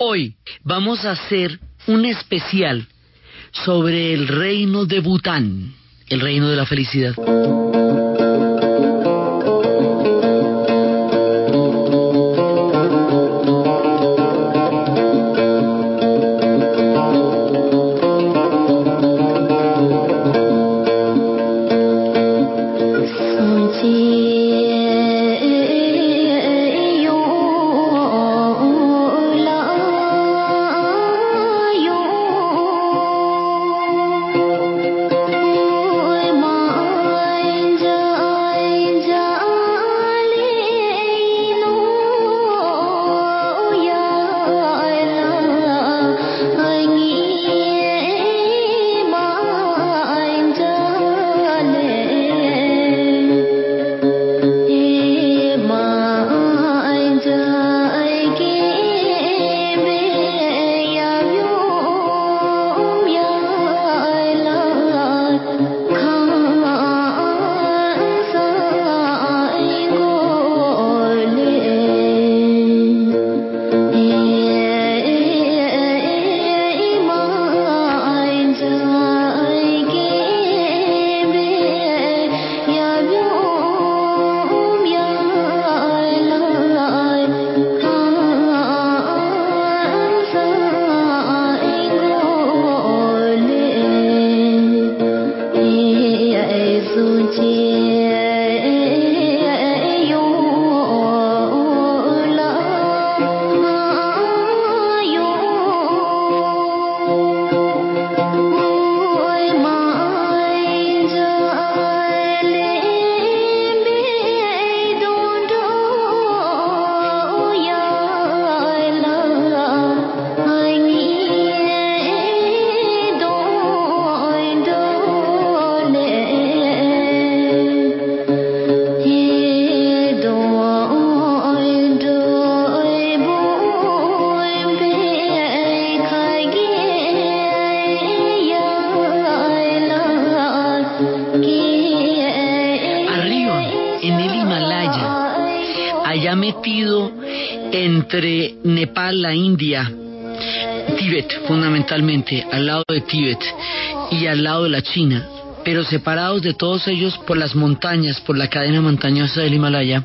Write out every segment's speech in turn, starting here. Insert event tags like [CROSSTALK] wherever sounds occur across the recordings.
Hoy vamos a hacer un especial sobre el reino de Bután, el reino de la felicidad. La India, Tíbet fundamentalmente, al lado de Tíbet y al lado de la China, pero separados de todos ellos por las montañas, por la cadena montañosa del Himalaya,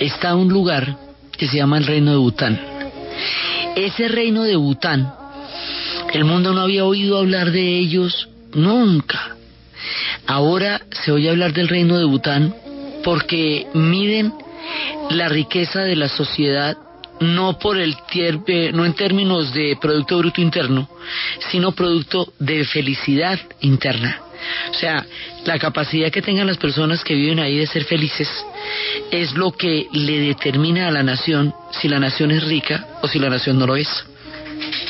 está un lugar que se llama el reino de Bután. Ese reino de Bután, el mundo no había oído hablar de ellos nunca. Ahora se oye hablar del reino de Bután porque miden la riqueza de la sociedad no por el no en términos de producto bruto interno, sino producto de felicidad interna. O sea, la capacidad que tengan las personas que viven ahí de ser felices es lo que le determina a la nación si la nación es rica o si la nación no lo es.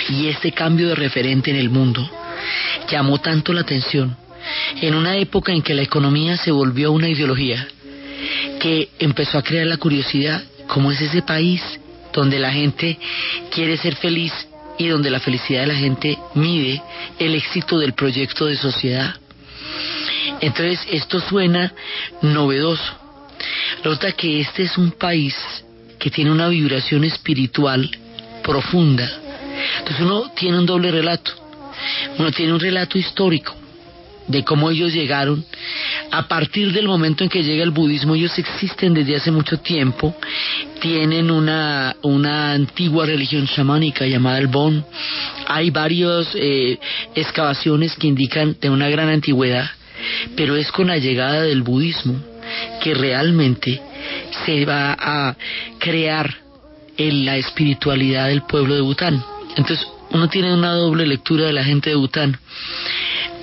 Y este cambio de referente en el mundo llamó tanto la atención en una época en que la economía se volvió una ideología que empezó a crear la curiosidad, ¿cómo es ese país donde la gente quiere ser feliz y donde la felicidad de la gente mide el éxito del proyecto de sociedad? Entonces, esto suena novedoso. Nota que este es un país que tiene una vibración espiritual profunda. Entonces uno tiene un doble relato. Uno tiene un relato histórico de cómo ellos llegaron. A partir del momento en que llega el budismo, ellos existen desde hace mucho tiempo, tienen una, una antigua religión chamánica llamada el Bon. Hay varias eh, excavaciones que indican de una gran antigüedad, pero es con la llegada del budismo que realmente se va a crear en la espiritualidad del pueblo de Bután. Entonces, uno tiene una doble lectura de la gente de Bután.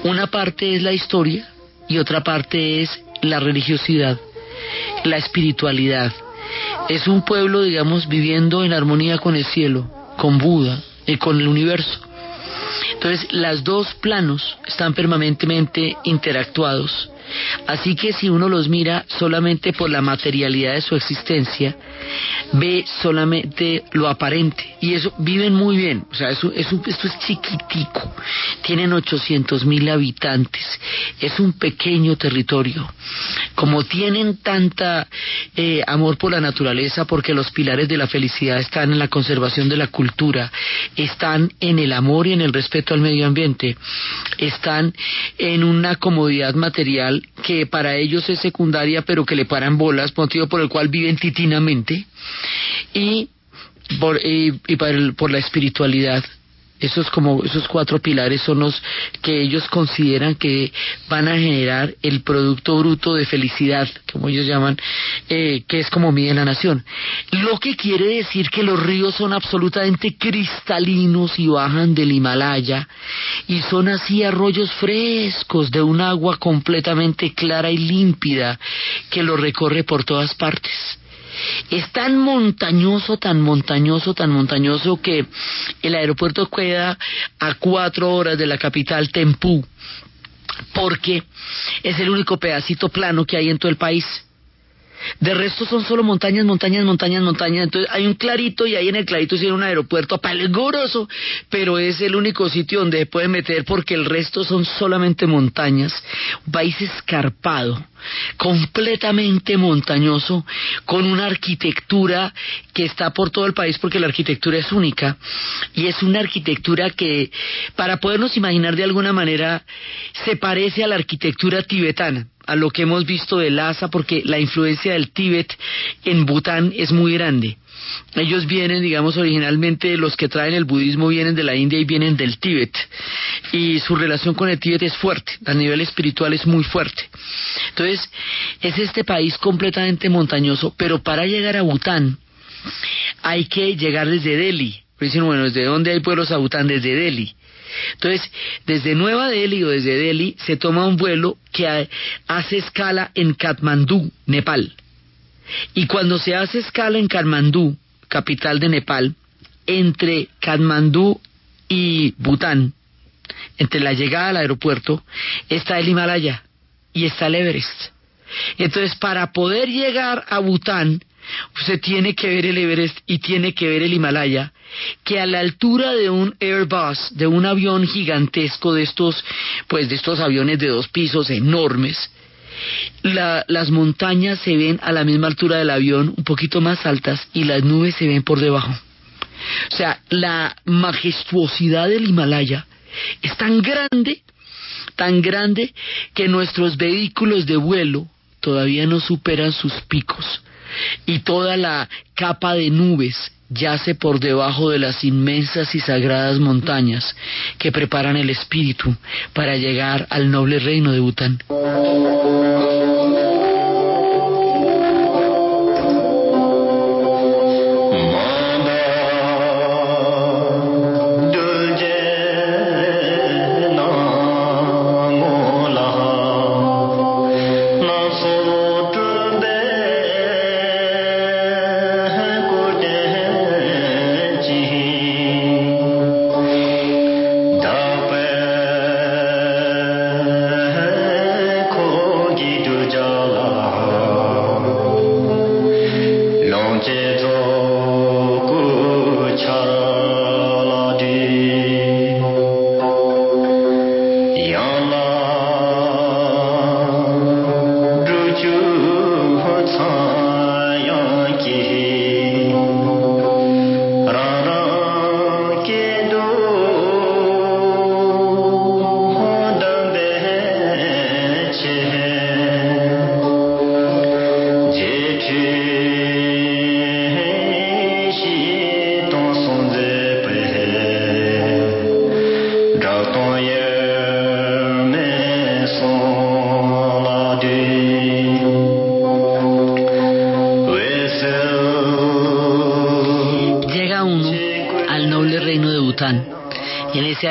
Una parte es la historia y otra parte es la religiosidad, la espiritualidad. Es un pueblo, digamos, viviendo en armonía con el cielo, con Buda y con el universo. Entonces, los dos planos están permanentemente interactuados Así que si uno los mira solamente por la materialidad de su existencia, ve solamente lo aparente. Y eso, viven muy bien. O sea, esto es chiquitico. Tienen 800 mil habitantes. Es un pequeño territorio como tienen tanta eh, amor por la naturaleza, porque los pilares de la felicidad están en la conservación de la cultura, están en el amor y en el respeto al medio ambiente, están en una comodidad material que para ellos es secundaria, pero que le paran bolas, motivo por el cual viven titinamente, y por, y, por la espiritualidad esos como esos cuatro pilares son los que ellos consideran que van a generar el producto bruto de felicidad, como ellos llaman, eh, que es como mide la nación. Lo que quiere decir que los ríos son absolutamente cristalinos y bajan del Himalaya y son así arroyos frescos de un agua completamente clara y límpida que lo recorre por todas partes. Es tan montañoso, tan montañoso, tan montañoso que el aeropuerto queda a cuatro horas de la capital Tempú, porque es el único pedacito plano que hay en todo el país. De resto son solo montañas, montañas, montañas, montañas. Entonces hay un clarito y ahí en el clarito tiene un aeropuerto peligroso, pero es el único sitio donde se puede meter porque el resto son solamente montañas. Un país escarpado, completamente montañoso, con una arquitectura que está por todo el país porque la arquitectura es única y es una arquitectura que, para podernos imaginar de alguna manera, se parece a la arquitectura tibetana a lo que hemos visto de Lhasa, porque la influencia del Tíbet en Bután es muy grande. Ellos vienen, digamos, originalmente los que traen el budismo vienen de la India y vienen del Tíbet. Y su relación con el Tíbet es fuerte, a nivel espiritual es muy fuerte. Entonces, es este país completamente montañoso, pero para llegar a Bután hay que llegar desde Delhi. Dicen, bueno, ¿desde dónde hay pueblos a Bután? Desde Delhi. Entonces, desde Nueva Delhi o desde Delhi se toma un vuelo que hace escala en Katmandú, Nepal. Y cuando se hace escala en Katmandú, capital de Nepal, entre Katmandú y Bután, entre la llegada al aeropuerto, está el Himalaya y está el Everest. Entonces, para poder llegar a Bután, usted tiene que ver el Everest y tiene que ver el Himalaya, que a la altura de un Airbus, de un avión gigantesco de estos, pues de estos aviones de dos pisos enormes, las montañas se ven a la misma altura del avión, un poquito más altas, y las nubes se ven por debajo. O sea, la majestuosidad del Himalaya es tan grande, tan grande, que nuestros vehículos de vuelo todavía no superan sus picos y toda la capa de nubes yace por debajo de las inmensas y sagradas montañas que preparan el espíritu para llegar al noble reino de Bután.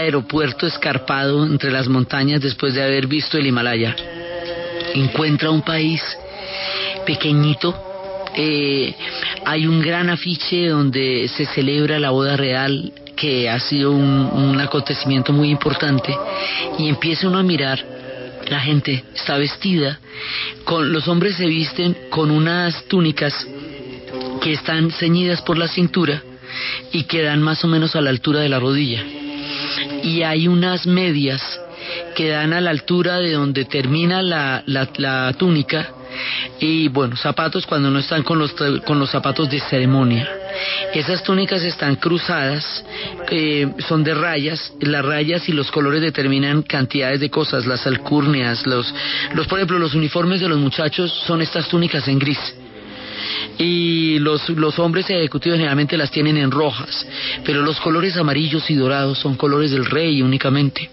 Aeropuerto escarpado entre las montañas después de haber visto el Himalaya. Encuentra un país pequeñito. Eh, hay un gran afiche donde se celebra la boda real que ha sido un, acontecimiento muy importante y empieza uno a mirar la gente está vestida con los hombres se visten con unas túnicas que están ceñidas por la cintura y que dan más o menos a la altura de la rodilla y hay unas medias que dan a la altura de donde termina la, la, túnica y bueno, zapatos cuando no están con los, con los zapatos de ceremonia. Esas túnicas están cruzadas, eh, son de rayas, las rayas y los colores determinan cantidades de cosas, las alcurnias, los, los por ejemplo, los uniformes de los muchachos son estas túnicas en gris y los, los hombres ejecutivos generalmente las tienen en rojas, pero los colores amarillos y dorados son colores del rey únicamente.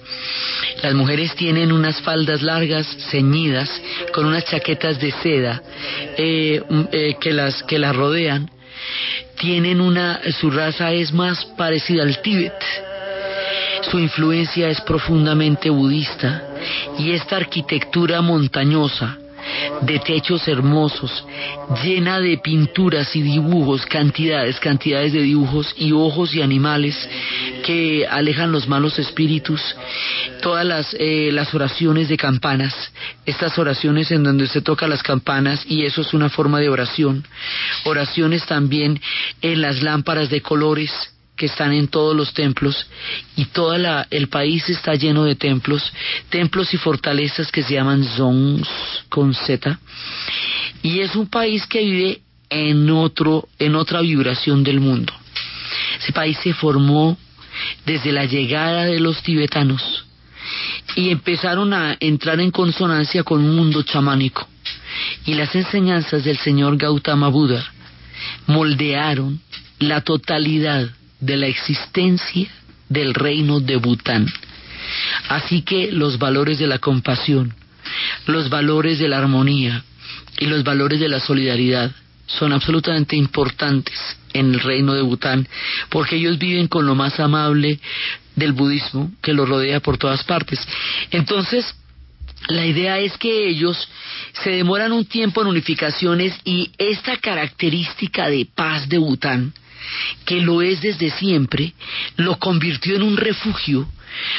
Las mujeres tienen unas faldas largas, ceñidas, con unas chaquetas de seda eh, mm, eh, que, las, que las rodean. Tienen una, su raza es más parecida al Tíbet. Su influencia es profundamente budista y esta arquitectura montañosa de techos hermosos, llena de pinturas y dibujos, cantidades, cantidades de dibujos y ojos y animales que alejan los malos espíritus, todas las, eh, las oraciones de campanas, estas oraciones en donde se toca las campanas y eso es una forma de oración, oraciones también en las lámparas de colores, que están en todos los templos y todo el país está lleno de templos, templos y fortalezas que se llaman zones con Z y es un país que vive en otro en otra vibración del mundo. Ese país se formó desde la llegada de los tibetanos y empezaron a entrar en consonancia con un mundo chamánico y las enseñanzas del señor Gautama Buda moldearon la totalidad de la existencia del reino de Bután. Así que los valores de la compasión, los valores de la armonía y los valores de la solidaridad son absolutamente importantes en el reino de Bután, porque ellos viven con lo más amable del budismo que lo rodea por todas partes. Entonces, la idea es que ellos se demoran un tiempo en unificaciones y esta característica de paz de Bután que lo es desde siempre, lo convirtió en un refugio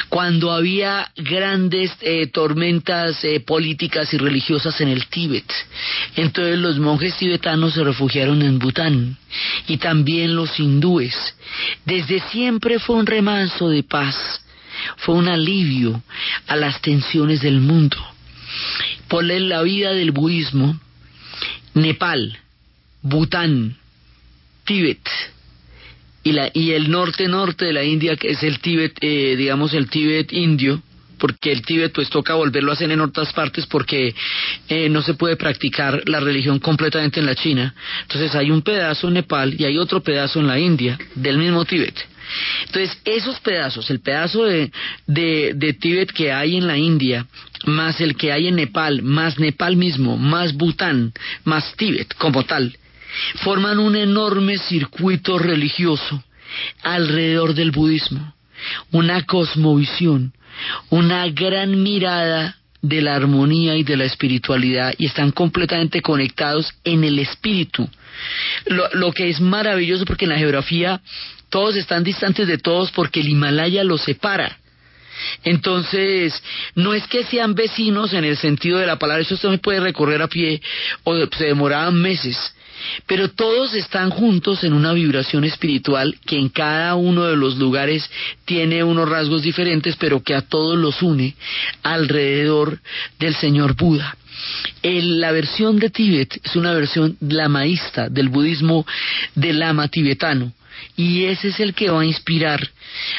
cuando había grandes eh, tormentas eh, políticas y religiosas en el Tíbet. Entonces los monjes tibetanos se refugiaron en Bután y también los hindúes. Desde siempre fue un remanso de paz, fue un alivio a las tensiones del mundo. Por la vida del budismo, Nepal, Bután, Tíbet, y, la, y el norte-norte de la India, que es el Tíbet, eh, digamos el Tíbet indio, porque el Tíbet pues toca volverlo a hacer en otras partes porque eh, no se puede practicar la religión completamente en la China. Entonces hay un pedazo en Nepal y hay otro pedazo en la India del mismo Tíbet. Entonces esos pedazos, el pedazo de, de, de Tíbet que hay en la India, más el que hay en Nepal, más Nepal mismo, más Bután, más Tíbet como tal, forman un enorme circuito religioso alrededor del budismo, una cosmovisión, una gran mirada de la armonía y de la espiritualidad y están completamente conectados en el espíritu. Lo, que es maravilloso porque en la geografía todos están distantes de todos porque el Himalaya los separa. Entonces, no es que sean vecinos en el sentido de la palabra, eso me puede recorrer a pie o se demoraban meses, pero todos están juntos en una vibración espiritual que en cada uno de los lugares tiene unos rasgos diferentes, pero que a todos los une alrededor del Señor Buda. la versión de Tíbet es una versión lamaísta del budismo del lama tibetano y ese es el que va a inspirar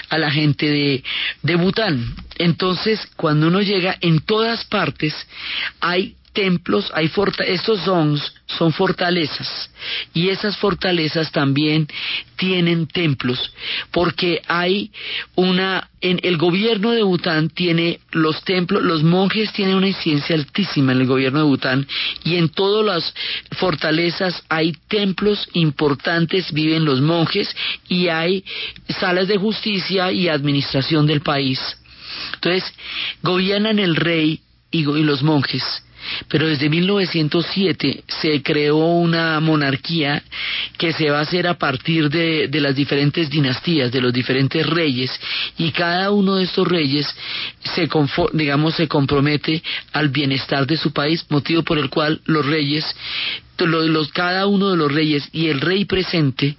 a la gente de, de Bután. Entonces, cuando uno llega en todas partes, hay templos, hay estos zones son fortalezas y esas fortalezas también tienen templos porque hay una en el gobierno de Bután tiene los templos, los monjes tienen una incidencia altísima en el gobierno de Bután y en todas las fortalezas hay templos importantes, viven los monjes y hay salas de justicia y administración del país. Entonces, gobiernan el rey y los monjes pero desde 1907 se creó una monarquía que se va a hacer a partir de, las diferentes dinastías, de los diferentes reyes, y cada uno de estos reyes se, digamos, se compromete al bienestar de su país, motivo por el cual los reyes los, cada uno de los reyes y el rey presente,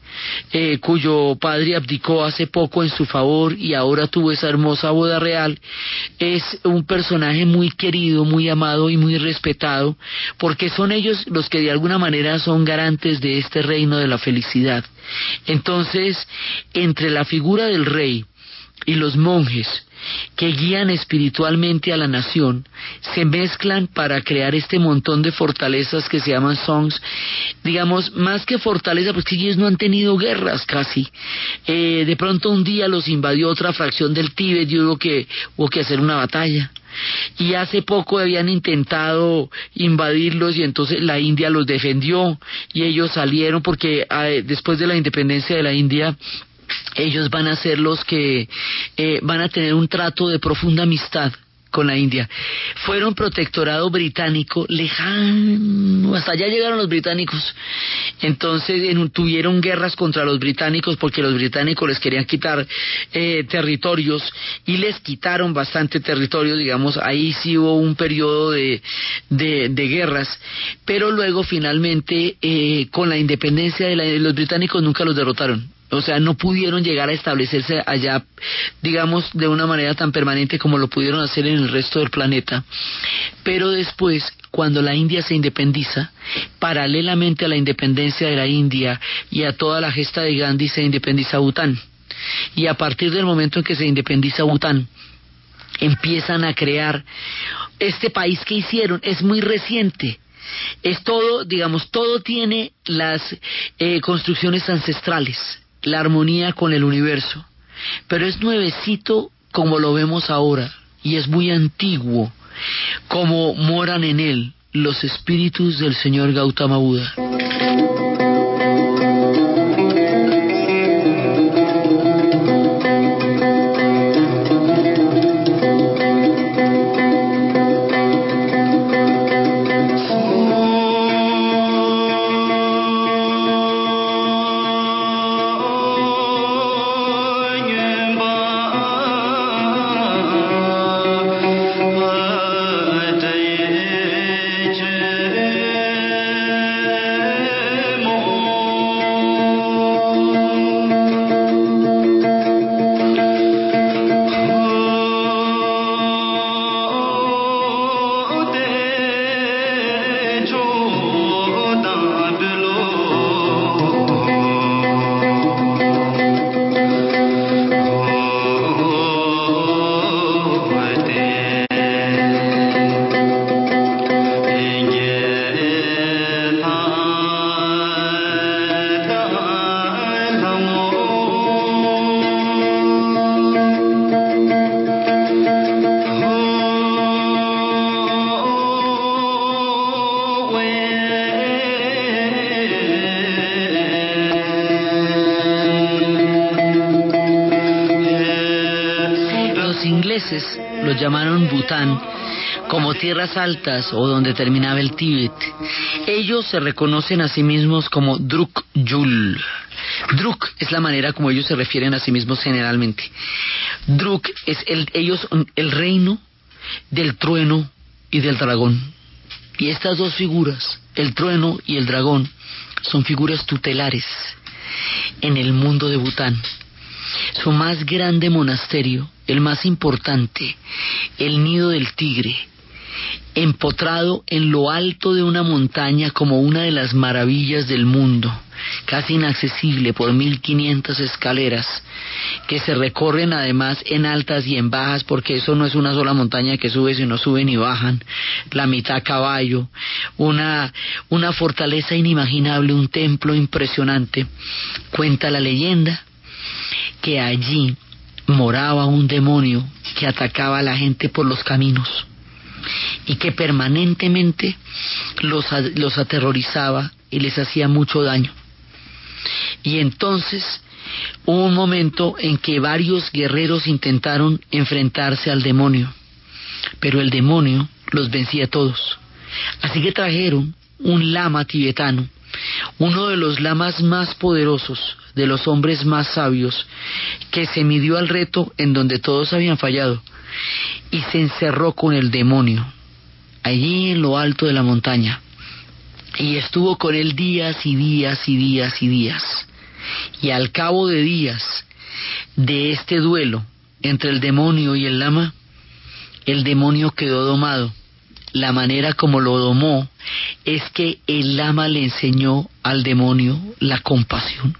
eh, cuyo padre abdicó hace poco en su favor y ahora tuvo esa hermosa boda real, es un personaje muy querido, muy amado y muy respetado, porque son ellos los que de alguna manera son garantes de este reino de la felicidad. Entonces, entre la figura del rey y los monjes, que guían espiritualmente a la nación se mezclan para crear este montón de fortalezas que se llaman songs. Digamos, más que fortaleza, pues que ellos no han tenido guerras casi. Eh, de pronto un día los invadió otra fracción del Tíbet y hubo que, hubo que hacer una batalla y hace poco habían intentado invadirlos y entonces la India los defendió y ellos salieron porque eh, después de la independencia de la India ellos van a ser los que eh, van a tener un trato de profunda amistad con la India. Fueron protectorado británico lejano, hasta allá llegaron los británicos. Entonces tuvieron guerras contra los británicos porque los británicos les querían quitar eh, territorios y les quitaron bastante territorio, digamos, ahí sí hubo un periodo de, de, guerras, pero luego finalmente eh, con la independencia de los británicos nunca los derrotaron o sea, no pudieron llegar a establecerse allá, digamos, de una manera tan permanente como lo pudieron hacer en el resto del planeta. Pero después, cuando la India se independiza, paralelamente a la independencia de la India y a toda la gesta de Gandhi, se independiza Bután. Y a partir del momento en que se independiza Bután, empiezan a crear este país que hicieron, es muy reciente, es todo, digamos, todo tiene las eh, construcciones ancestrales la armonía con el universo, pero es nuevecito como lo vemos ahora y es muy antiguo como moran en él los espíritus del señor Gautama Buda. Como tierras altas o donde terminaba el Tíbet. Ellos se reconocen a sí mismos como Druk Yul. Druk es la manera como ellos se refieren a sí mismos generalmente. Druk es el, ellos el reino del trueno y del dragón. Y estas dos figuras, el trueno y el dragón, son figuras tutelares en el mundo de Bután. Su más grande monasterio, el más importante, el nido del tigre, empotrado en lo alto de una montaña como una de las maravillas del mundo, casi inaccesible por mil quinientas escaleras, que se recorren además en altas y en bajas, porque eso no es una sola montaña que sube, sino suben y bajan, la mitad a caballo, una, una fortaleza inimaginable, un templo impresionante. Cuenta la leyenda que allí moraba un demonio que atacaba a la gente por los caminos y que permanentemente los, los aterrorizaba y les hacía mucho daño. Y entonces hubo un momento en que varios guerreros intentaron enfrentarse al demonio, pero el demonio los vencía todos. Así que trajeron un lama tibetano, uno de los lamas más poderosos, de los hombres más sabios, que se midió al reto en donde todos habían fallado y se encerró con el demonio, allí en lo alto de la montaña. y estuvo con él días y días y días y días. Y al cabo de días de este duelo entre el demonio y el lama, el demonio quedó domado. La manera como lo domó es que el lama le enseñó al demonio la compasión.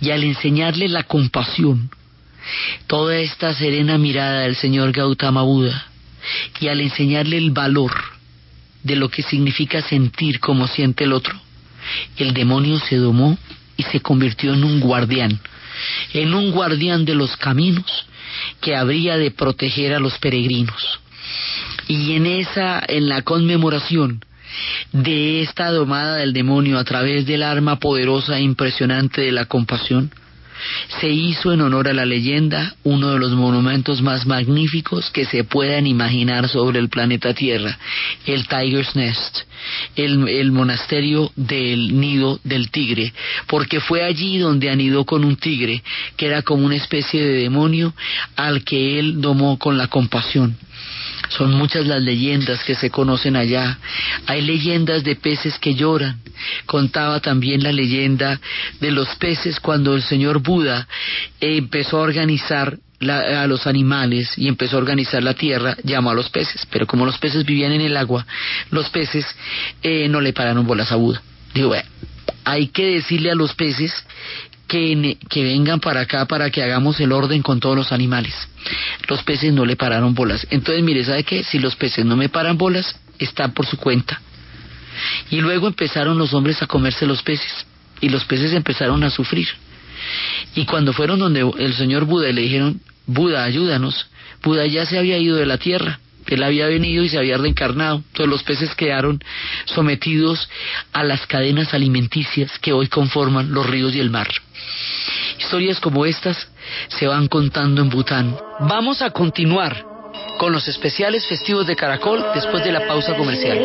Y al enseñarle la compasión, toda esta serena mirada del señor Gautama Buda, y al enseñarle el valor de lo que significa sentir como siente el otro, el demonio se domó y se convirtió en un guardián, en un guardián de los caminos que habría de proteger a los peregrinos. Y en esa, en la conmemoración de esta domada del demonio a través del arma poderosa e impresionante de la compasión, se hizo en honor a la leyenda uno de los monumentos más magníficos que se puedan imaginar sobre el planeta Tierra, el Tiger's Nest, el, el, monasterio del nido del tigre, porque fue allí donde anidó con un tigre, que era como una especie de demonio al que él domó con la compasión. Son muchas las leyendas que se conocen allá. Hay leyendas de peces que lloran. Contaba también la leyenda de los peces cuando el señor Buda empezó a organizar a los animales y empezó a organizar la tierra, llamó a los peces. Pero como los peces vivían en el agua, los peces eh, no le pararon bolas a Buda. Digo, hay que decirle a los peces que, vengan para acá para que hagamos el orden con todos los animales. Los peces no le pararon bolas. Entonces, mire, ¿sabe qué? Si los peces no me paran bolas, están por su cuenta. Y luego empezaron los hombres a comerse los peces. Y los peces empezaron a sufrir. Y cuando fueron donde el señor Buda le dijeron, Buda, ayúdanos, Buda ya se había ido de la tierra. Él había venido y se había reencarnado. Entonces los peces quedaron sometidos a las cadenas alimenticias que hoy conforman los ríos y el mar. Historias como estas se van contando en Bután. Vamos a continuar con los especiales festivos de Caracol después de la pausa comercial.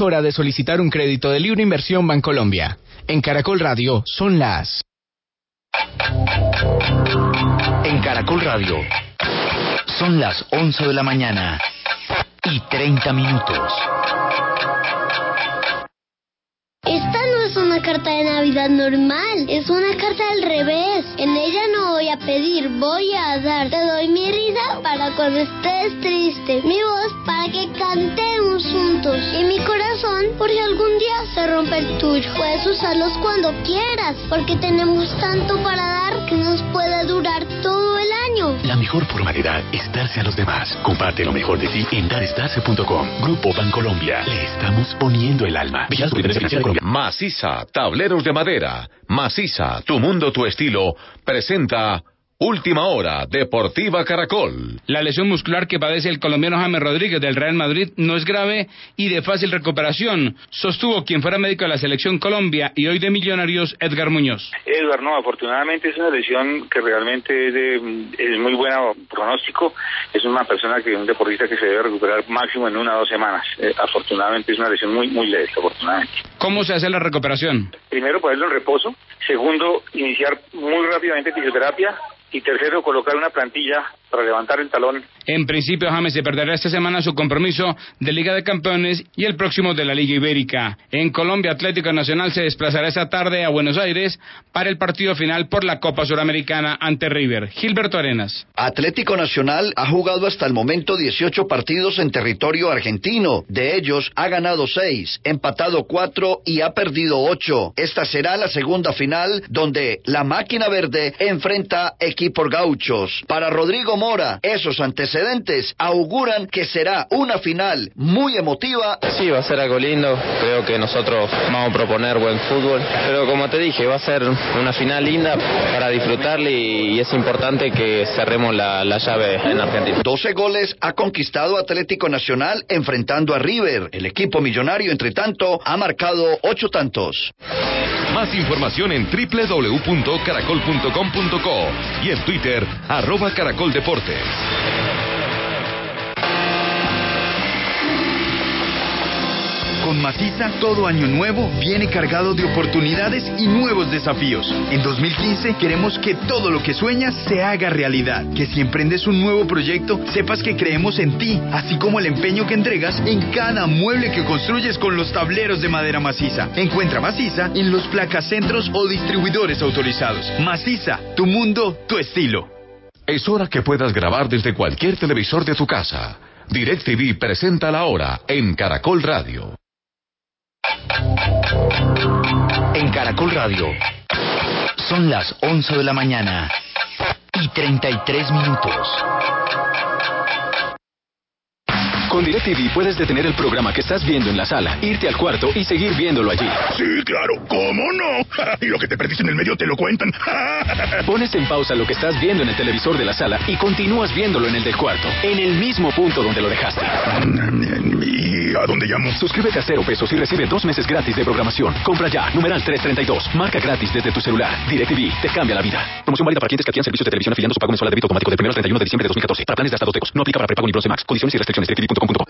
Hora de solicitar un crédito de libre inversión Bancolombia. En Caracol Radio son las... En Caracol Radio son las 11 de la mañana y 30 minutos. Normal, es una carta al revés. En ella no voy a pedir, voy a dar. Te doy mi risa para cuando estés triste, mi voz para que cantemos juntos y mi corazón por si algún día se rompe el tuyo. Puedes usarlos cuando quieras, porque tenemos tanto para dar que nos puede durar todo. La mejor forma de dar es darse a los demás. Comparte lo mejor de ti en darestarse.com. Grupo Bancolombia. Le estamos poniendo el alma. Maciza, tableros de madera. Maciza, tu mundo, tu estilo. Presenta Última hora, Deportiva Caracol. La lesión muscular que padece el colombiano James Rodríguez del Real Madrid no es grave y de fácil recuperación, sostuvo quien fuera médico de la selección Colombia y hoy de Millonarios, Edgar Muñoz. Edgar, no, afortunadamente es una lesión que realmente es, de, es muy buena pronóstico. Es una persona que, un deportista que se debe recuperar máximo en una o dos semanas. Eh, afortunadamente es una lesión muy, muy leve, afortunadamente. ¿Cómo se hace la recuperación? Primero, ponerlo en reposo. Segundo, iniciar muy rápidamente fisioterapia y tercero, colocar una plantilla para levantar el talón. En principio, James se perderá esta semana su compromiso de Liga de Campeones y el próximo de la Liga Ibérica. En Colombia, Atlético Nacional se desplazará esta tarde a Buenos Aires para el partido final por la Copa Suramericana ante River. Gilberto Arenas. Atlético Nacional ha jugado hasta el momento 18 partidos en territorio argentino. De ellos ha ganado 6, empatado 4 y ha perdido 8. Esta será la segunda final donde la máquina verde enfrenta equipos gauchos. Para Rodrigo Mora, esos antecedentes auguran que será una final muy emotiva. Sí, va a ser algo lindo. Creo que nosotros vamos a proponer buen fútbol. Pero como te dije, va a ser una final linda para disfrutarle y es importante que cerremos la, la llave en Argentina. 12 goles ha conquistado Atlético Nacional enfrentando a River. El equipo millonario, entre tanto, ha marcado 8 tantos. Más información en www.caracol.com.co y en Twitter, arroba Caracol Con Maciza, todo año nuevo viene cargado de oportunidades y nuevos desafíos. En 2015 queremos que todo lo que sueñas se haga realidad. Que si emprendes un nuevo proyecto, sepas que creemos en ti, así como el empeño que entregas en cada mueble que construyes con los tableros de madera maciza. Encuentra Maciza en los placacentros o distribuidores autorizados. Maciza, tu mundo, tu estilo. Es hora que puedas grabar desde cualquier televisor de tu casa. DirecTV presenta la hora en Caracol Radio. En Caracol Radio son las 11 de la mañana y 33 minutos. Con DirecTV puedes detener el programa que estás viendo en la sala, irte al cuarto y seguir viéndolo allí. Sí, claro, ¿cómo no? [LAUGHS] y lo que te perdiste en el medio te lo cuentan. [LAUGHS] Pones en pausa lo que estás viendo en el televisor de la sala y continúas viéndolo en el del cuarto, en el mismo punto donde lo dejaste. ¿Y a dónde llamo? Suscríbete a cero pesos y recibe dos meses gratis de programación. Compra ya, numeral 332. Marca gratis desde tu celular. DirecTV te cambia la vida. Promoción válida para clientes que adquieran servicios de televisión afiliando su pago mensual de débito automático del 1 al 31 de diciembre de 2014. Para planes de hasta dos. No aplica para prepago ni bronce max. Condiciones y restricciones. DirecTV.com.co.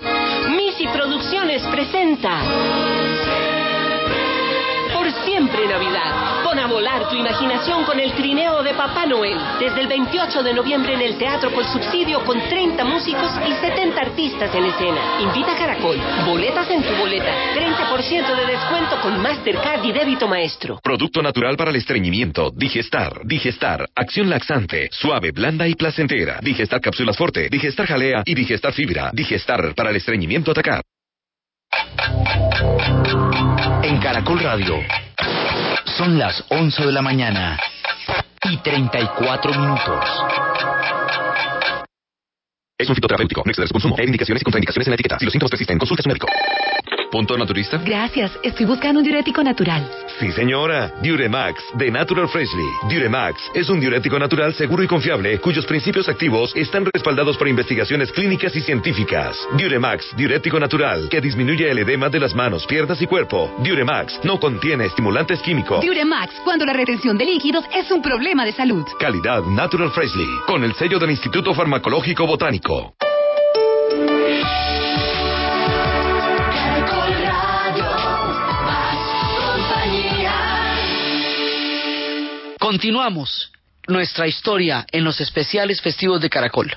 Misi Producciones presenta siempre Navidad. Pon a volar tu imaginación con el trineo de Papá Noel. Desde el 28 de noviembre en el Teatro con Subsidio con 30 músicos y 70 artistas en escena. Invita a Caracol. Boletas en tu boleta. 30% de descuento con Mastercard y débito maestro. Producto natural para el estreñimiento. Digestar. Digestar. Acción laxante. Suave, blanda y placentera. Digestar cápsulas forte. Digestar jalea y digestar fibra. Digestar para el estreñimiento atacar. En Caracol Radio son las 11 de la mañana y 34 minutos. Es un fitoterapéutico. No exceder su consumo. Hay indicaciones y contraindicaciones en la etiqueta. Si los síntomas persisten, consulte a su médico. ¿Punto naturista? Gracias, estoy buscando un diurético natural. Sí, señora. Diuremax, de Natural Freshly. Diuremax es un diurético natural seguro y confiable, cuyos principios activos están respaldados por investigaciones clínicas y científicas. Diuremax, diurético natural, que disminuye el edema de las manos, piernas y cuerpo. Diuremax no contiene estimulantes químicos. Diuremax, cuando la retención de líquidos es un problema de salud. Calidad Natural Freshly, con el sello del Instituto Farmacológico Botánico. Continuamos nuestra historia en los especiales festivos de Caracol.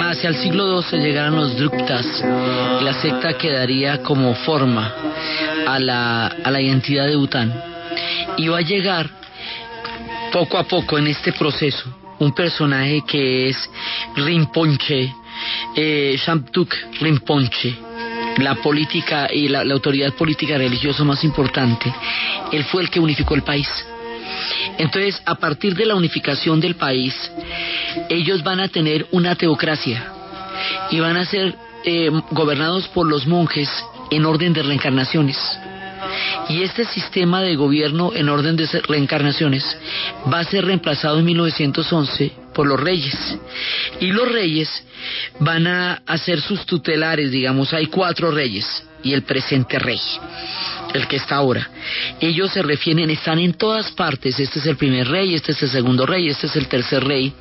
Hacia el siglo XII llegaron los Druptas, la secta que daría como forma a la, a la identidad de Bután. Y va a llegar poco a poco en este proceso un personaje que es Rinpoche, eh, Shamtuk Rinpoche, la política y la, autoridad política religiosa más importante. Él fue el que unificó el país. Entonces, a partir de la unificación del país, ellos van a tener una teocracia y van a ser eh, gobernados por los monjes en orden de reencarnaciones. Y este sistema de gobierno en orden de reencarnaciones va a ser reemplazado en 1911 por los reyes. Y los reyes van a, ser sus tutelares, digamos, hay cuatro reyes y el presente rey, el que está ahora. Ellos se refieren, están en todas partes, este es el primer rey, este es el segundo rey, este es el tercer rey.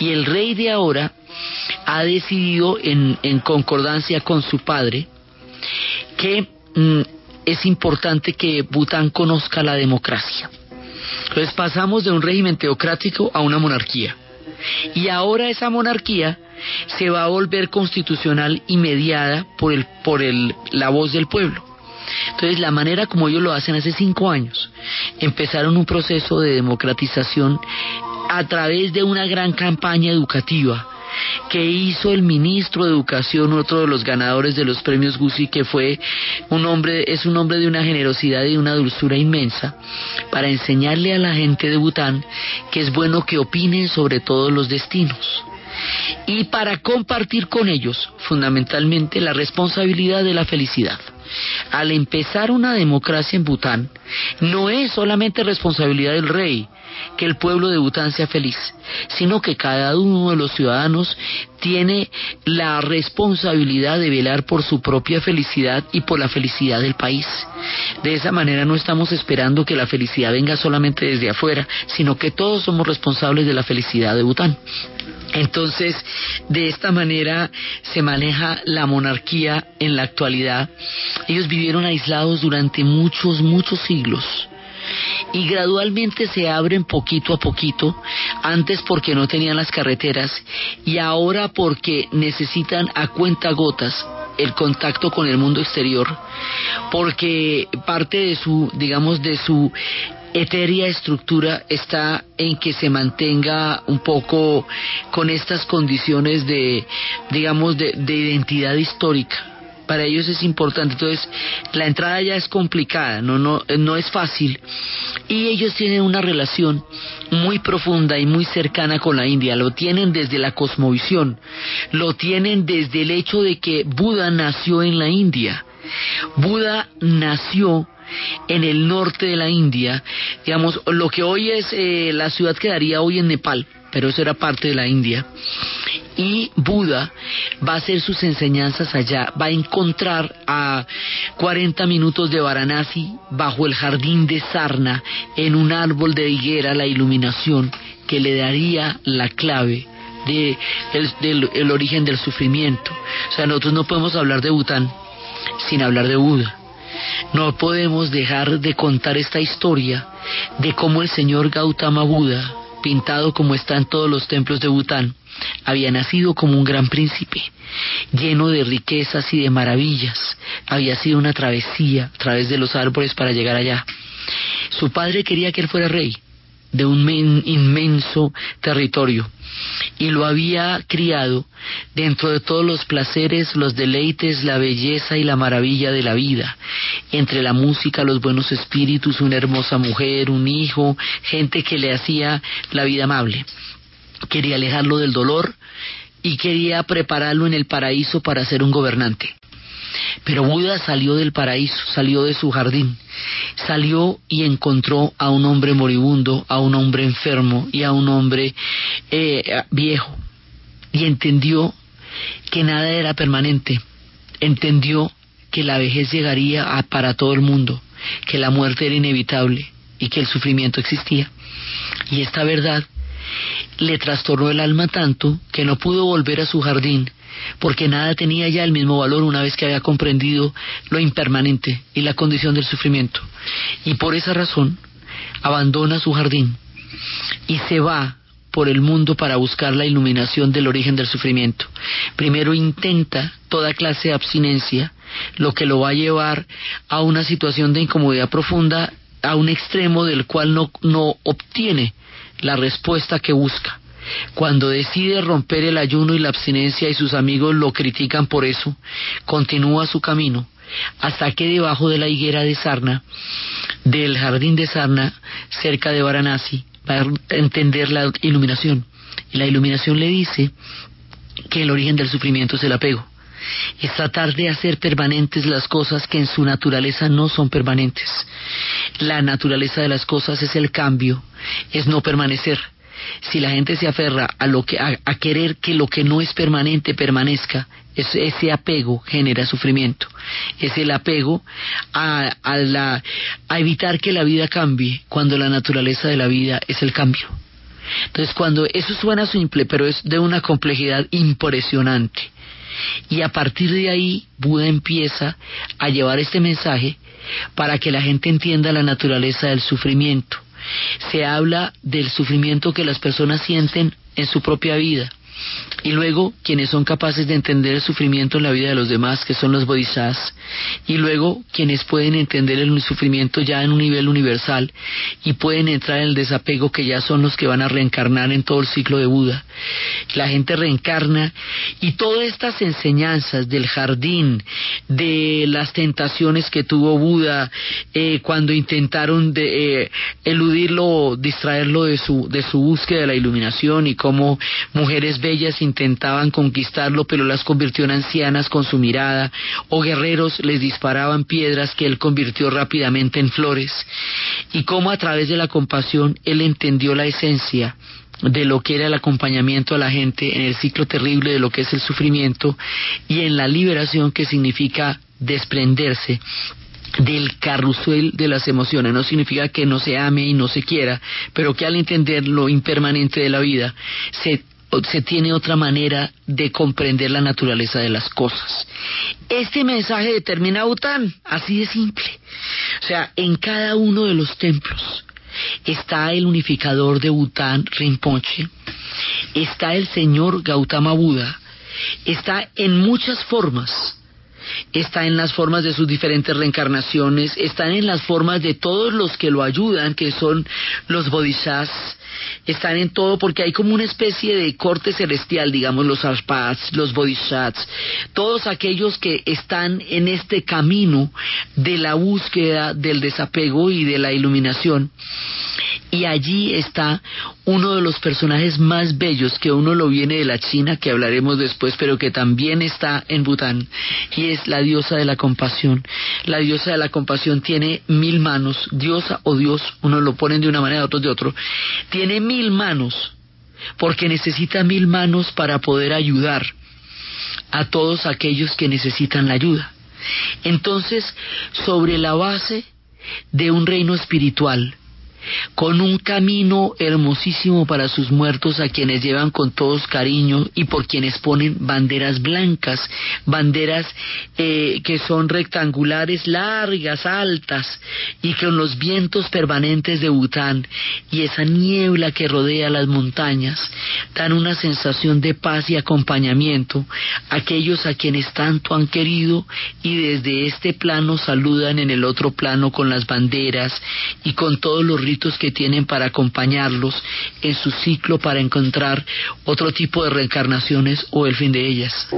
Y el rey de ahora ha decidido en, en concordancia con su padre que mm, es importante que Bután conozca la democracia. Entonces pasamos de un régimen teocrático a una monarquía. Y ahora esa monarquía se va a volver constitucional y mediada por, el, por el, la voz del pueblo. Entonces, la manera como ellos lo hacen hace cinco años, empezaron un proceso de democratización a través de una gran campaña educativa que hizo el ministro de Educación, otro de los ganadores de los premios Guzzi, que fue un hombre, es un hombre de una generosidad y una dulzura inmensa, para enseñarle a la gente de Bután que es bueno que opinen sobre todos los destinos y para compartir con ellos fundamentalmente la responsabilidad de la felicidad. Al empezar una democracia en Bután, no es solamente responsabilidad del rey que el pueblo de Bután sea feliz, sino que cada uno de los ciudadanos tiene la responsabilidad de velar por su propia felicidad y por la felicidad del país. De esa manera no estamos esperando que la felicidad venga solamente desde afuera, sino que todos somos responsables de la felicidad de Bután. Entonces, de esta manera se maneja la monarquía en la actualidad. Ellos vivieron aislados durante muchos, muchos siglos y gradualmente se abren poquito a poquito, antes porque no tenían las carreteras y ahora porque necesitan a cuenta gotas el contacto con el mundo exterior, porque parte de su, digamos, de su etérea estructura está en que se mantenga un poco con estas condiciones de, digamos, de, de identidad histórica para ellos es importante. Entonces, la entrada ya es complicada, no, no, no es fácil. Y ellos tienen una relación muy profunda y muy cercana con la India. Lo tienen desde la cosmovisión, lo tienen desde el hecho de que Buda nació en la India. Buda nació en el norte de la India, digamos, lo que hoy es eh, la ciudad quedaría hoy en Nepal, pero eso era parte de la India y Buda va a hacer sus enseñanzas allá, va a encontrar a 40 minutos de Varanasi bajo el jardín de Sarna en un árbol de higuera la iluminación que le daría la clave de del, el origen del sufrimiento. O sea, nosotros no podemos hablar de Bután sin hablar de Buda. No podemos dejar de contar esta historia de cómo el señor Gautama Buda, pintado como está en todos los templos de Bután, había nacido como un gran príncipe, lleno de riquezas y de maravillas. Había sido una travesía a través de los árboles para llegar allá. Su padre quería que él fuera rey de un inmenso territorio y lo había criado dentro de todos los placeres, los deleites, la belleza y la maravilla de la vida, entre la música, los buenos espíritus, una hermosa mujer, un hijo, gente que le hacía la vida amable quería alejarlo del dolor y quería prepararlo en el paraíso para ser un gobernante. Pero Buda salió del paraíso, salió de su jardín, salió y encontró a un hombre moribundo, a un hombre enfermo y a un hombre eh, viejo. Y entendió que nada era permanente, entendió que la vejez llegaría a, para todo el mundo, que la muerte era inevitable y que el sufrimiento existía. Y esta verdad le trastornó el alma tanto que no pudo volver a su jardín, porque nada tenía ya el mismo valor una vez que había comprendido lo impermanente y la condición del sufrimiento. Y por esa razón abandona su jardín y se va por el mundo para buscar la iluminación del origen del sufrimiento. Primero intenta toda clase de abstinencia, lo que lo va a llevar a una situación de incomodidad profunda, a un extremo del cual no, no obtiene la respuesta que busca. Cuando decide romper el ayuno y la abstinencia y sus amigos lo critican por eso, continúa su camino hasta que debajo de la higuera de sarna, del jardín de sarna, cerca de Varanasi, va a entender la iluminación. Y la iluminación le dice que el origen del sufrimiento es el apego. Es tratar de hacer permanentes las cosas que en su naturaleza no son permanentes. La naturaleza de las cosas es el cambio, es no permanecer. Si la gente se aferra a lo que a, querer que lo que no es permanente permanezca, ese apego genera sufrimiento. Es el apego a, a, a evitar que la vida cambie cuando la naturaleza de la vida es el cambio. Entonces, cuando eso suena simple, pero es de una complejidad impresionante. Y a partir de ahí, Buda empieza a llevar este mensaje para que la gente entienda la naturaleza del sufrimiento. Se habla del sufrimiento que las personas sienten en su propia vida y luego quienes son capaces de entender el sufrimiento en la vida de los demás, que son los bodhisattvas, y luego quienes pueden entender el sufrimiento ya en un nivel universal y pueden entrar en el desapego, que ya son los que van a reencarnar en todo el ciclo de Buda. La gente reencarna y todas estas enseñanzas del jardín, de las tentaciones que tuvo Buda eh, cuando intentaron de, eh, eludirlo, distraerlo de su, de su búsqueda de la iluminación y cómo mujeres bellas intentaban conquistarlo, pero las convirtió en ancianas con su mirada, o guerreros les disparaban piedras que él convirtió rápidamente en flores, y cómo a través de la compasión él entendió la esencia de lo que era el acompañamiento a la gente en el ciclo terrible de lo que es el sufrimiento y en la liberación que significa desprenderse del carrusel de las emociones. No significa que no se ame y no se quiera, pero que al entender lo impermanente de la vida, se se tiene otra manera de comprender la naturaleza de las cosas. Este mensaje determina Bután, así de simple. O sea, en cada uno de los templos está el unificador de Bután, Rinpoche, está el señor Gautama Buda, está en muchas formas está en las formas de sus diferentes reencarnaciones, está en las formas de todos los que lo ayudan, que son los bodhisattvas, están en todo porque hay como una especie de corte celestial, digamos, los arpads, los bodhisattvas, todos aquellos que están en este camino de la búsqueda del desapego y de la iluminación. Y allí está uno de los personajes más bellos que uno lo viene de la China, que hablaremos después, pero que también está en Bután, y es la diosa de la compasión. La diosa de la compasión tiene mil manos, diosa o dios, uno lo ponen de una manera, otros de otro, tiene mil manos, porque necesita mil manos para poder ayudar a todos aquellos que necesitan la ayuda. Entonces, sobre la base de un reino espiritual, con un camino hermosísimo para sus muertos a quienes llevan con todos cariño y por quienes ponen banderas blancas, banderas eh, que son rectangulares, largas, altas y con los vientos permanentes de Bután y esa niebla que rodea las montañas dan una sensación de paz y acompañamiento a aquellos a quienes tanto han querido y desde este plano saludan en el otro plano con las banderas y con todos los que tienen para acompañarlos en su ciclo para encontrar otro tipo de reencarnaciones o el fin de ellas.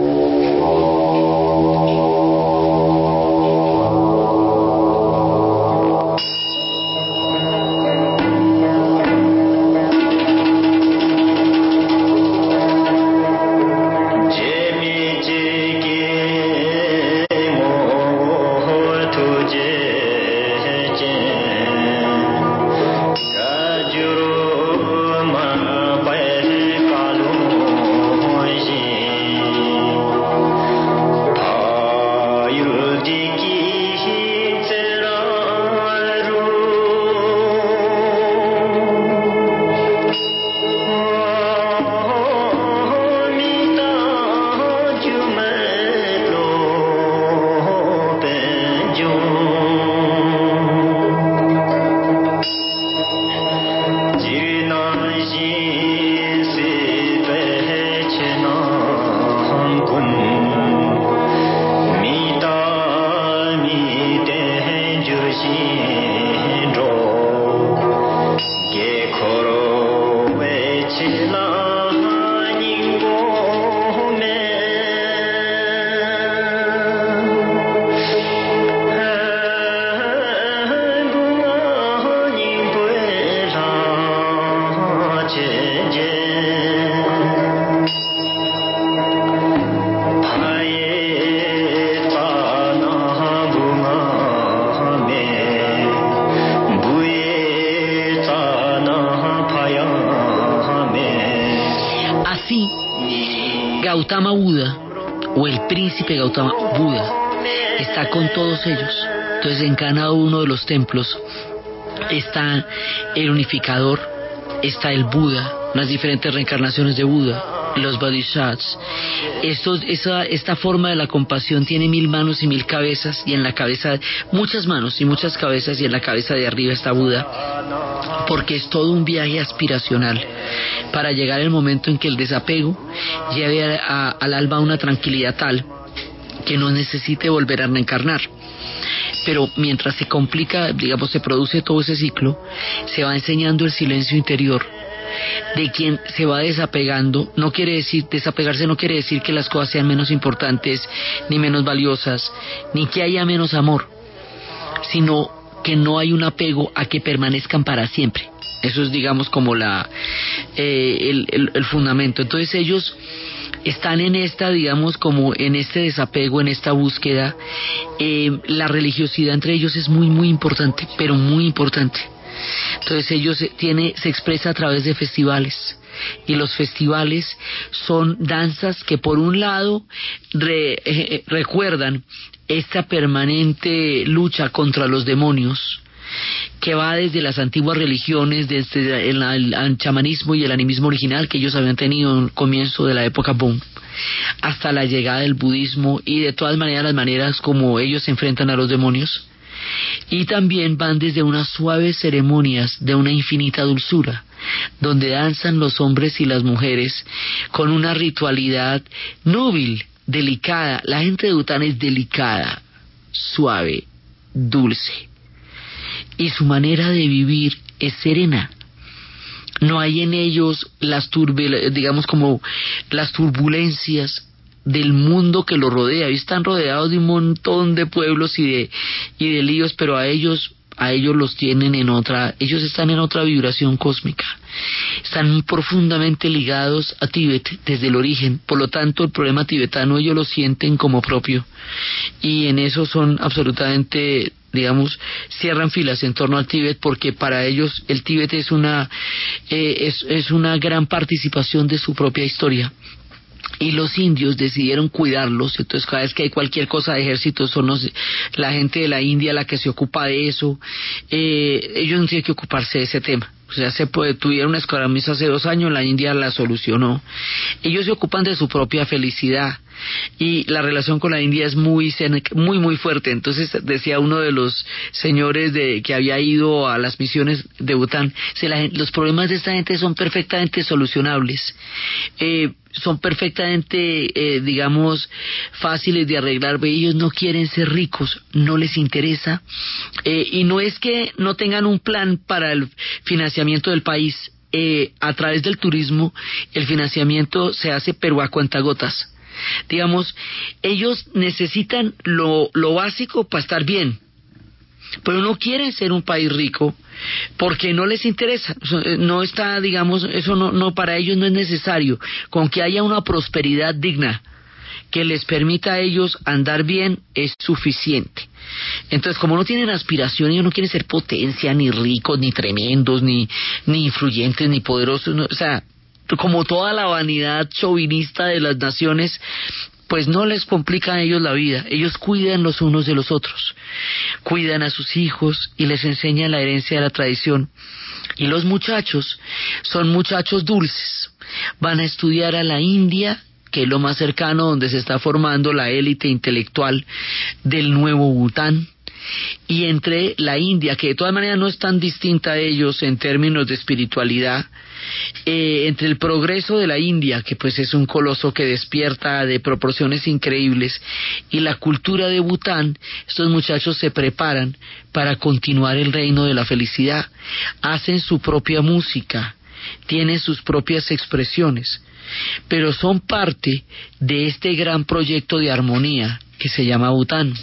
Los templos está el unificador, está el Buda, las diferentes reencarnaciones de Buda, los bodhisattvas. Esta forma de la compasión tiene mil manos y mil cabezas y en la cabeza, muchas manos y muchas cabezas y en la cabeza de arriba está Buda, porque es todo un viaje aspiracional para llegar el momento en que el desapego lleve al alma una tranquilidad tal que no necesite volver a reencarnar pero mientras se complica, digamos, se produce todo ese ciclo, se va enseñando el silencio interior de quien se va desapegando, no quiere decir, desapegarse no quiere decir que las cosas sean menos importantes, ni menos valiosas, ni que haya menos amor, sino que no hay un apego a que permanezcan para siempre. Eso es, digamos, como la, eh, el fundamento. Entonces ellos están en esta, digamos, como en este desapego, en esta búsqueda. Eh, la religiosidad entre ellos es muy, muy importante, pero muy importante. Entonces ellos eh, tiene, se expresa a través de festivales y los festivales son danzas que por un lado eh, recuerdan esta permanente lucha contra los demonios que va desde las antiguas religiones, desde el, chamanismo y el animismo original que ellos habían tenido en el comienzo de la época boom, hasta la llegada del budismo y de todas maneras las maneras como ellos se enfrentan a los demonios. Y también van desde unas suaves ceremonias de una infinita dulzura, donde danzan los hombres y las mujeres con una ritualidad núbil, delicada. La gente de Bután es delicada, suave, dulce y su manera de vivir es serena. No hay en ellos las digamos como las turbulencias del mundo que los rodea. Y están rodeados de un montón de pueblos y de, y de líos, pero a ellos, a ellos los tienen en otra, ellos están en otra vibración cósmica. Están profundamente ligados a Tíbet desde el origen. Por lo tanto, el problema tibetano ellos lo sienten como propio. Y en eso son absolutamente digamos, cierran filas en torno al Tíbet porque para ellos el Tíbet es una, eh, es, es una gran participación de su propia historia y los indios decidieron cuidarlos, entonces cada vez que hay cualquier cosa de ejército son la gente de la India la que se ocupa de eso, eh, ellos no tienen que ocuparse de ese tema. O sea, se puede, tuvieron una escaramisa hace dos años, la India la solucionó. Ellos se ocupan de su propia felicidad y la relación con la India es muy muy muy fuerte entonces decía uno de los señores de que había ido a las misiones de Bután los problemas de esta gente son perfectamente solucionables eh, son perfectamente, eh, digamos, fáciles de arreglar. Ellos no quieren ser ricos, no les interesa. Eh, y no es que no tengan un plan para el financiamiento del país. a través del turismo, el financiamiento se hace pero a cuentagotas. Digamos, ellos necesitan lo, lo básico para estar bien, pero no quieren ser un país rico porque no les interesa, eh, no está, digamos, eso no, no para ellos no es necesario, con que haya una prosperidad digna que les permita a ellos andar bien es suficiente. Entonces, como no tienen aspiración, ellos no quieren ser potencia, ni ricos, ni tremendos, ni, ni influyentes, ni poderosos, o sea, como toda la vanidad chauvinista de las naciones, pues no les complican a ellos la vida, ellos cuidan los unos de los otros, cuidan a sus hijos y les enseñan la herencia de la tradición. Y los muchachos son muchachos dulces, van a estudiar a la India, que es lo más cercano donde se está formando la élite intelectual del nuevo Bután, y entre la India, que de todas maneras no es tan distinta a ellos en términos de espiritualidad, eh, entre el progreso de la India, que pues es un coloso que despierta de proporciones increíbles, y la cultura de Bután, estos muchachos se preparan para continuar el reino de la felicidad, hacen su propia música, tienen sus propias expresiones, pero son parte de este gran proyecto de armonía que se llama Bután.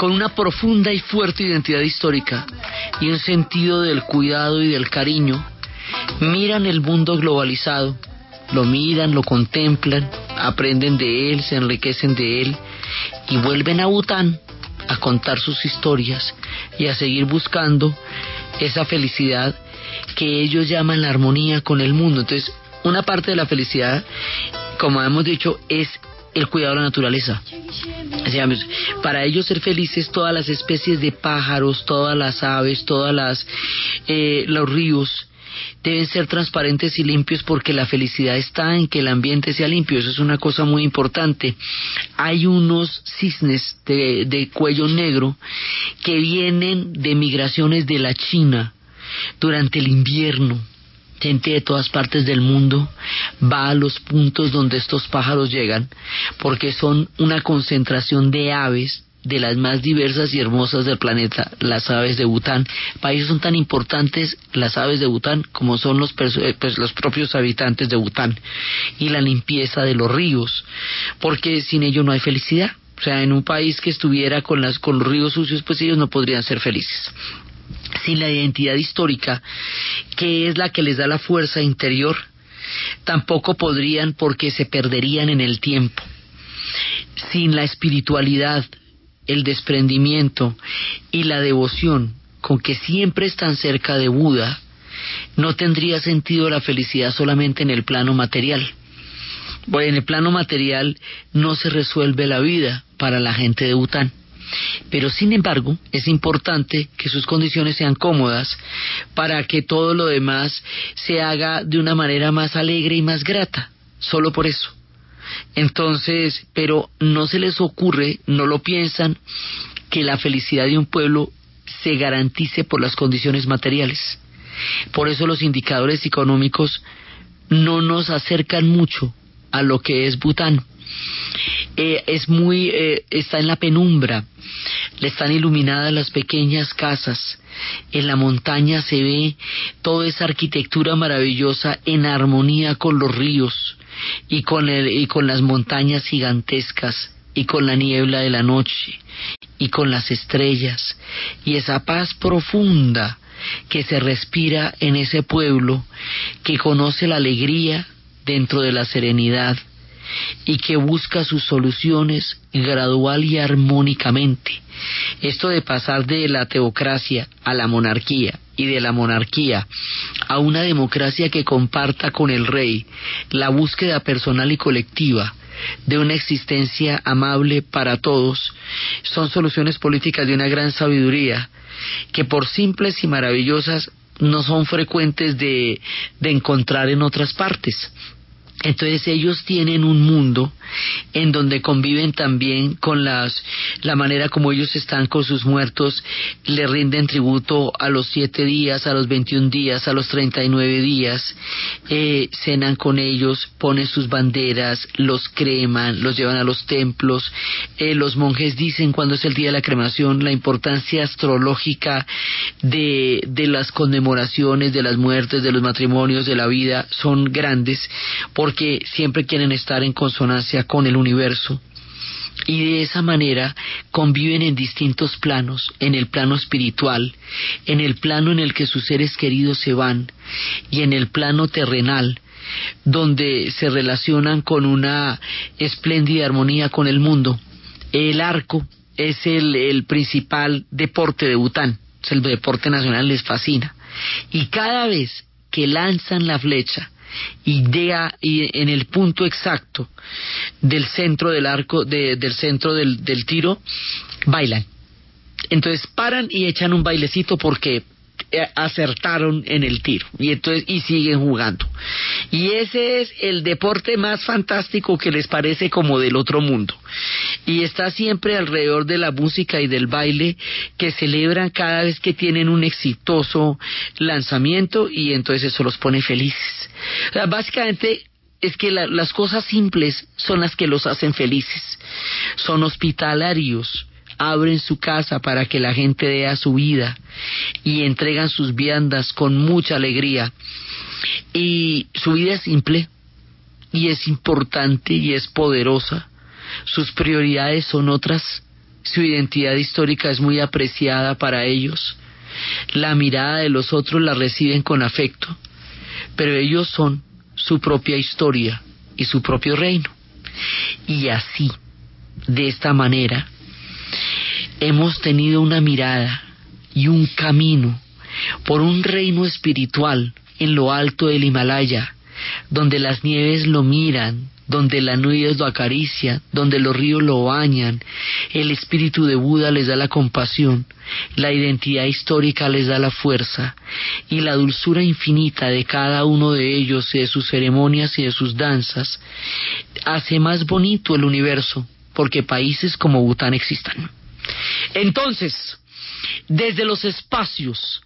Con una profunda y fuerte identidad histórica y un sentido del cuidado y del cariño miran el mundo globalizado, lo miran, lo contemplan, aprenden de él, se enriquecen de él y vuelven a Bután a contar sus historias y a seguir buscando esa felicidad que ellos llaman la armonía con el mundo. Entonces, una parte de la felicidad, como hemos dicho, es el cuidado de la naturaleza. para ellos ser felices todas las especies de pájaros, todas las aves, todas las eh, los ríos deben ser transparentes y limpios porque la felicidad está en que el ambiente sea limpio. Eso es una cosa muy importante. Hay unos cisnes de, de cuello negro que vienen de migraciones de la China durante el invierno gente de todas partes del mundo va a los puntos donde estos pájaros llegan porque son una concentración de aves de las más diversas y hermosas del planeta, las aves de Bután. Ellos son tan importantes las aves de Bután como son los, eh, pues, los propios habitantes de Bután y la limpieza de los ríos, porque sin ello no hay felicidad. O sea, en un país que estuviera con, las, con los ríos sucios, pues ellos no podrían ser felices sin la identidad histórica, que es la que les da la fuerza interior, tampoco podrían porque se perderían en el tiempo. Sin la espiritualidad, el desprendimiento y la devoción con que siempre están cerca de Buda, no tendría sentido la felicidad solamente en el plano material. Bueno, en el plano material no se resuelve la vida para la gente de Bután. Pero sin embargo, es importante que sus condiciones sean cómodas para que todo lo demás se haga de una manera más alegre y más grata, solo por eso. Entonces, pero no se les ocurre, no lo piensan, que la felicidad de un pueblo se garantice por las condiciones materiales. Por eso los indicadores económicos no nos acercan mucho a lo que es Bután. Eh, es muy, eh, está en la penumbra, le están iluminadas las pequeñas casas, en la montaña se ve toda esa arquitectura maravillosa en armonía con los ríos y con, el, y con las montañas gigantescas y con la niebla de la noche y con las estrellas y esa paz profunda que se respira en ese pueblo que conoce la alegría dentro de la serenidad y que busca sus soluciones gradual y armónicamente. Esto de pasar de la teocracia a la monarquía y de la monarquía a una democracia que comparta con el rey la búsqueda personal y colectiva de una existencia amable para todos, son soluciones políticas de una gran sabiduría que por simples y maravillosas no son frecuentes de, encontrar en otras partes. Entonces ellos tienen un mundo en donde conviven también con las, la manera como ellos están con sus muertos, le rinden tributo a los siete días, a los veintiún días, a los treinta y nueve días, eh, cenan con ellos, ponen sus banderas, los creman, los llevan a los templos. Eh, los monjes dicen cuando es el día de la cremación la importancia astrológica de, de las conmemoraciones, de las muertes, de los matrimonios, de la vida, son grandes porque siempre quieren estar en consonancia con el universo y de esa manera conviven en distintos planos, en el plano espiritual, en el plano en el que sus seres queridos se van y en el plano terrenal, donde se relacionan con una espléndida armonía con el mundo. El arco es el, el principal deporte de Bután, el deporte nacional, les fascina. Y cada vez que lanzan la flecha, idea y en el punto exacto del centro del arco, del centro del, del tiro, bailan. Entonces paran y echan un bailecito porque acertaron en el tiro y entonces y siguen jugando. Y ese es el deporte más fantástico que les parece como del otro mundo. Y está siempre alrededor de la música y del baile que celebran cada vez que tienen un exitoso lanzamiento y entonces eso los pone felices. Básicamente es que la- las cosas simples son las que los hacen felices. Son hospitalarios, abren su casa para que la gente vea su vida y entregan sus viandas con mucha alegría. Y su vida es simple y es importante y es poderosa. Sus prioridades son otras. Su identidad histórica es muy apreciada para ellos. La mirada de los otros la reciben con afecto, pero ellos son su propia historia y su propio reino. Y así, de esta manera, hemos tenido una mirada y un camino por un reino espiritual en lo alto del Himalaya, donde las nieves lo miran, donde las nubes lo acarician, donde los ríos lo bañan, el espíritu de Buda les da la compasión, la identidad histórica les da la fuerza, y la dulzura infinita de cada uno de ellos y de sus ceremonias y de sus danzas hace más bonito el universo, porque países como Bután existan. Entonces, desde los espacios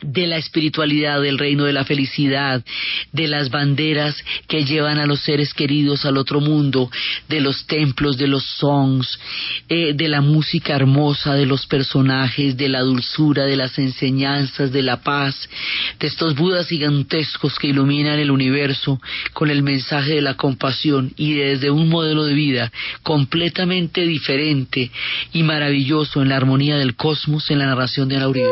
de la espiritualidad, del reino de la felicidad, de las banderas que llevan a los seres queridos al otro mundo, de los templos, de los songs, eh, de la música hermosa, de los personajes, de la dulzura, de las enseñanzas, de la paz, de estos budas gigantescos que iluminan el universo con el mensaje de la compasión y desde un modelo de vida completamente diferente y maravilloso en la armonía del cosmos en la narración de Ana Uribe.